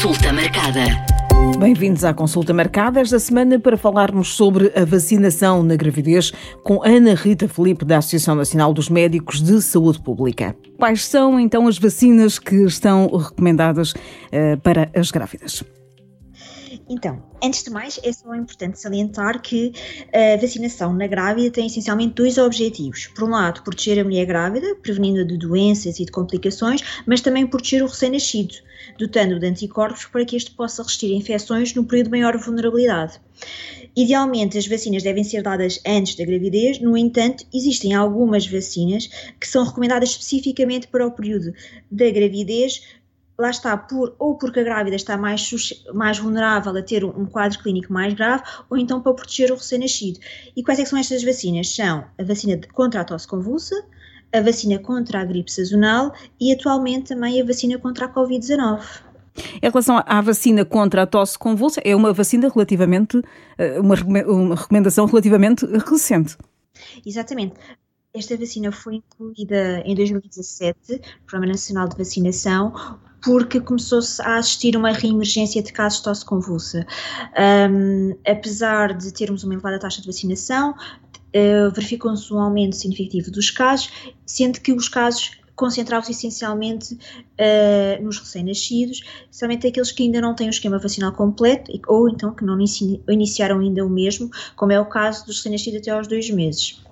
Consulta marcada. Bem-vindos à consulta marcada esta semana para falarmos sobre a vacinação na gravidez com Ana Rita Felipe da Associação Nacional dos Médicos de Saúde Pública. Quais são então as vacinas que estão recomendadas uh, para as grávidas? Então, antes de mais, é só importante salientar que a vacinação na grávida tem essencialmente dois objetivos. Por um lado, proteger a mulher grávida, prevenindo-a de doenças e de complicações, mas também proteger o recém-nascido, dotando-o de anticorpos para que este possa resistir a infecções no período de maior vulnerabilidade. Idealmente, as vacinas devem ser dadas antes da gravidez, no entanto, existem algumas vacinas que são recomendadas especificamente para o período da gravidez, lá está, por, ou porque a grávida está mais, mais vulnerável a ter um quadro clínico mais grave, ou então para proteger o recém-nascido. E quais é são estas vacinas? São a vacina contra a tosse convulsa, a vacina contra a gripe sazonal e atualmente também a vacina contra a Covid-19. Em relação à vacina contra a tosse convulsa, é uma vacina relativamente, eh, uma, uma recomendação relativamente recente. Exatamente. Esta vacina foi incluída em 2017, Programa Nacional de Vacinação, porque começou-se a assistir uma reemergência de casos de tosse convulsa. Um, apesar de termos uma elevada taxa de vacinação, uh, verificou-se um aumento significativo dos casos, sendo que os casos concentravam-se essencialmente uh, nos recém-nascidos, especialmente aqueles que ainda não têm o esquema vacinal completo ou então que não iniciaram ainda o mesmo, como é o caso dos recém-nascidos até aos dois meses.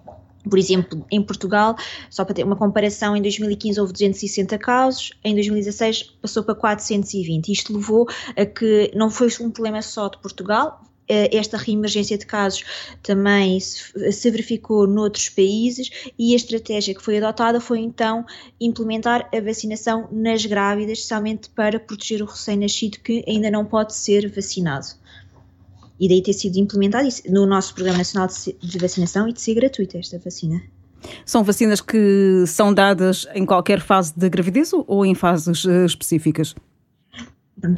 Por exemplo, em Portugal, só para ter uma comparação, em 2015 houve 260 casos, em 2016 passou para 420. Isto levou a que não foi um problema só de Portugal, eh, esta reemergência de casos também se verificou noutros países e a estratégia que foi adotada foi então implementar a vacinação nas grávidas, especialmente para proteger o recém-nascido que ainda não pode ser vacinado e daí ter sido implementado no nosso Programa Nacional de Vacinação e de ser gratuita esta vacina. São vacinas que são dadas em qualquer fase da gravidez ou em fases uh, específicas?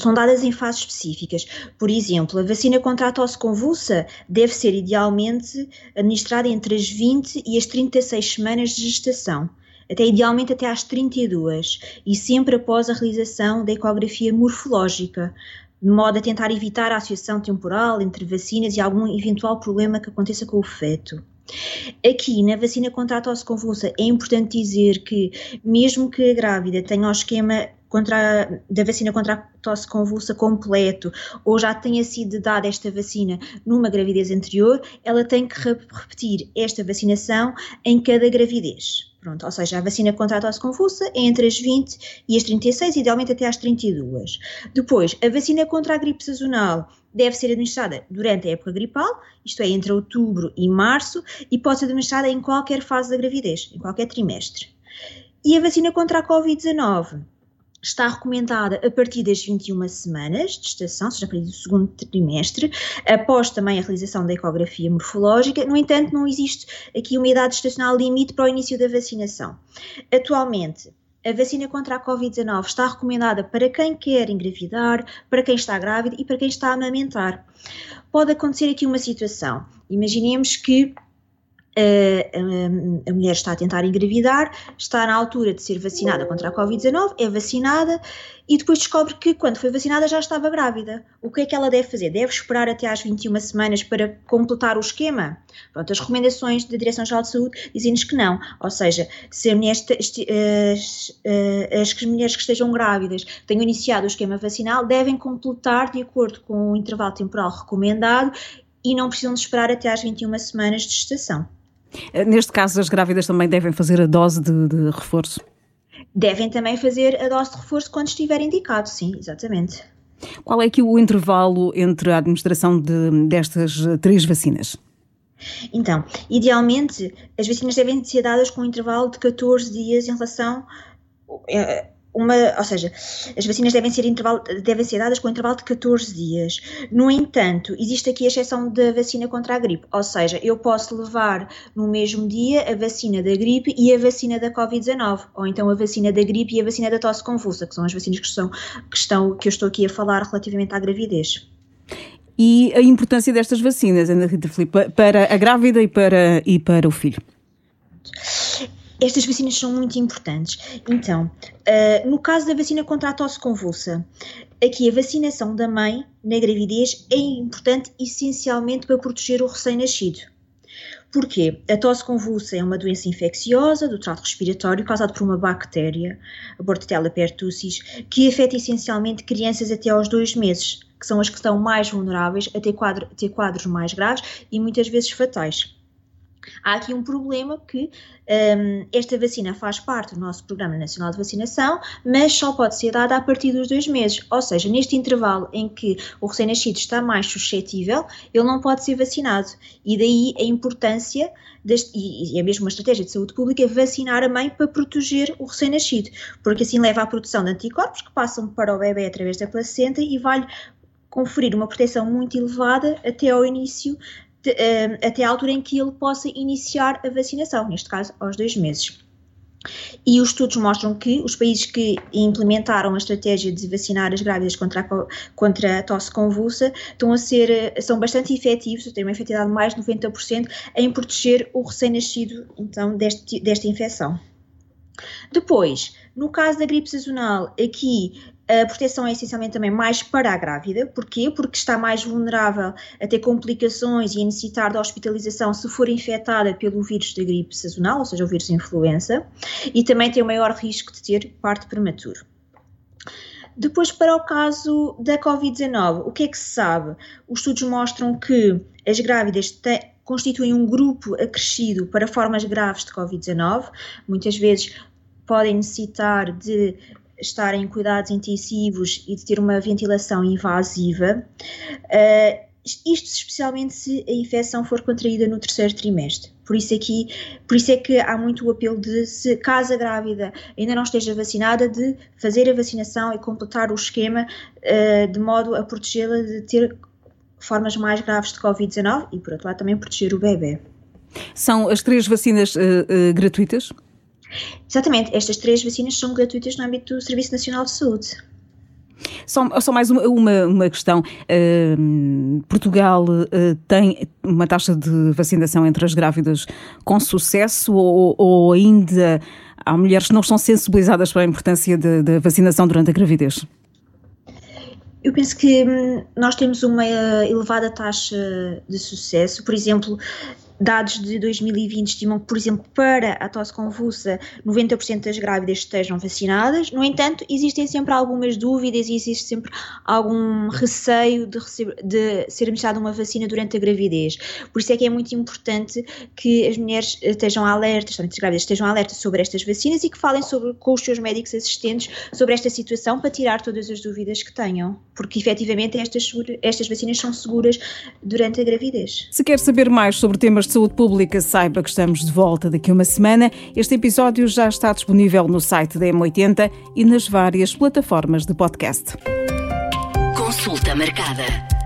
São dadas em fases específicas. Por exemplo, a vacina contra a tosse convulsa deve ser idealmente administrada entre as 20 e as 36 semanas de gestação, até idealmente até às 32, e sempre após a realização da ecografia morfológica, de modo a tentar evitar a associação temporal entre vacinas e algum eventual problema que aconteça com o feto. Aqui, na vacina contra a tosse convulsa, é importante dizer que, mesmo que a grávida tenha o esquema contra da vacina contra a tosse convulsa completo ou já tenha sido dada esta vacina numa gravidez anterior, ela tem que repetir esta vacinação em cada gravidez. Pronto, ou seja, a vacina contra a tosse convulsa é entre as 20 e as 36, idealmente até às 32. Depois, a vacina contra a gripe sazonal deve ser administrada durante a época gripal, isto é, entre outubro e março, e pode ser administrada em qualquer fase da gravidez, em qualquer trimestre. E a vacina contra a Covid-19 está recomendada a partir das 21 semanas de gestação, ou seja, a partir do segundo trimestre, após também a realização da ecografia morfológica. No entanto, não existe aqui uma idade estacional limite para o início da vacinação. Atualmente, a vacina contra a Covid-19 está recomendada para quem quer engravidar, para quem está grávida e para quem está a amamentar. Pode acontecer aqui uma situação. Imaginemos que a, mulher está a tentar engravidar, está na altura de ser vacinada contra a Covid-19, é vacinada e depois descobre que quando foi vacinada já estava grávida. O que é que ela deve fazer? Deve esperar até às 21 semanas para completar o esquema? Pronto, as recomendações da Direção-Geral de Saúde dizem-nos que não. Ou seja, se as, as mulheres que estejam grávidas tenham iniciado o esquema vacinal, devem completar de acordo com o intervalo temporal recomendado e não precisam de esperar até às 21 semanas de gestação. Eh, neste caso, as grávidas também devem fazer a dose de, de reforço? Devem também fazer a dose de reforço quando estiver indicado, sim, exatamente. Qual é aqui o intervalo entre a administração de, destas três vacinas? Então, idealmente, as vacinas devem ser dadas com um intervalo de 14 dias em relação eh, uma, ou seja, as vacinas devem ser, devem ser dadas com um intervalo de 14 dias. No entanto, existe aqui a exceção da vacina contra a gripe, ou seja, eu posso levar no mesmo dia a vacina da gripe e a vacina da Covid-19, ou então a vacina da gripe e a vacina da tosse convulsa, que são as vacinas que, são, que, estão, que eu estou aqui a falar relativamente à gravidez. E a importância destas vacinas, Ana Rita Filipe, para a grávida e para, e para o filho? Estas vacinas são muito importantes. Então, uh, no caso da vacina contra a tosse convulsa, aqui a vacinação da mãe na gravidez é importante essencialmente para proteger o recém-nascido. Porquê? A tosse convulsa é uma doença infecciosa do trato respiratório causada por uma bactéria, a Bordetella pertussis, que afeta essencialmente crianças até aos dois meses, que são as que estão mais vulneráveis a ter, quadro, ter quadros mais graves e muitas vezes fatais. Há aqui um problema que um, esta vacina faz parte do nosso Programa Nacional de Vacinação, mas só pode ser dada a partir dos dois meses, ou seja, neste intervalo em que o recém-nascido está mais suscetível, ele não pode ser vacinado. E daí a importância, deste, e é mesmo uma estratégia de saúde pública, vacinar a mãe para proteger o recém-nascido, porque assim leva à produção de anticorpos que passam para o bebê através da placenta e vai conferir uma proteção muito elevada até ao início de, uh, até a altura em que ele possa iniciar a vacinação, neste caso aos dois meses. E os estudos mostram que os países que implementaram a estratégia de vacinar as grávidas contra a, contra a tosse convulsa estão a ser, eh, são bastante efetivos, têm uma efetividade de mais de 90% em proteger o recém-nascido então, desta infecção. Depois, no caso da gripe sazonal, aqui a proteção é essencialmente também mais para a grávida. Porquê? Porque está mais vulnerável a ter complicações e a necessitar de hospitalização se for infectada pelo vírus da gripe sazonal, ou seja, o vírus influenza, e também tem o maior risco de ter parto prematuro. Depois, para o caso da Covid-19, o que é que se sabe? Os estudos mostram que as grávidas têm, constituem um grupo acrescido para formas graves de Covid-19, muitas vezes podem necessitar de estar em cuidados intensivos e de ter uma ventilação invasiva. Uh, isto especialmente se a infecção for contraída no terceiro trimestre. Por isso, aqui, por isso é que há muito o apelo de, se a grávida ainda não esteja vacinada, de fazer a vacinação e completar o esquema uh, de modo a protegê-la de ter formas mais graves de Covid-19 e, por outro lado, também proteger o bebê. São as três vacinas uh, uh, gratuitas? Exatamente, estas três vacinas são gratuitas no âmbito do Serviço Nacional de Saúde. Só, só mais uma, uma, uma questão. Uh, Portugal uh, tem uma taxa de vacinação entre as grávidas com sucesso ou, ou, ainda há mulheres que não estão sensibilizadas para a importância da vacinação durante a gravidez? Eu penso que hum, nós temos uma elevada taxa de sucesso. Por exemplo, Dados de 2020 estimam que, por exemplo, para a tosse convulsa, 90% das grávidas estejam vacinadas. No entanto, existem sempre algumas dúvidas e existe sempre algum receio de, receber, de ser administrada uma vacina durante a gravidez. Por isso é que é muito importante que as mulheres estejam alertas, as grávidas estejam alertas sobre estas vacinas e que falem sobre, com os seus médicos assistentes sobre esta situação para tirar todas as dúvidas que tenham. Porque efetivamente estas, estas vacinas são seguras durante a gravidez. Se quer saber mais sobre temas de saúde pública, saiba que estamos de volta daqui a uma semana. Este episódio já está disponível no site da M80 e nas várias plataformas de podcast. Consulta marcada.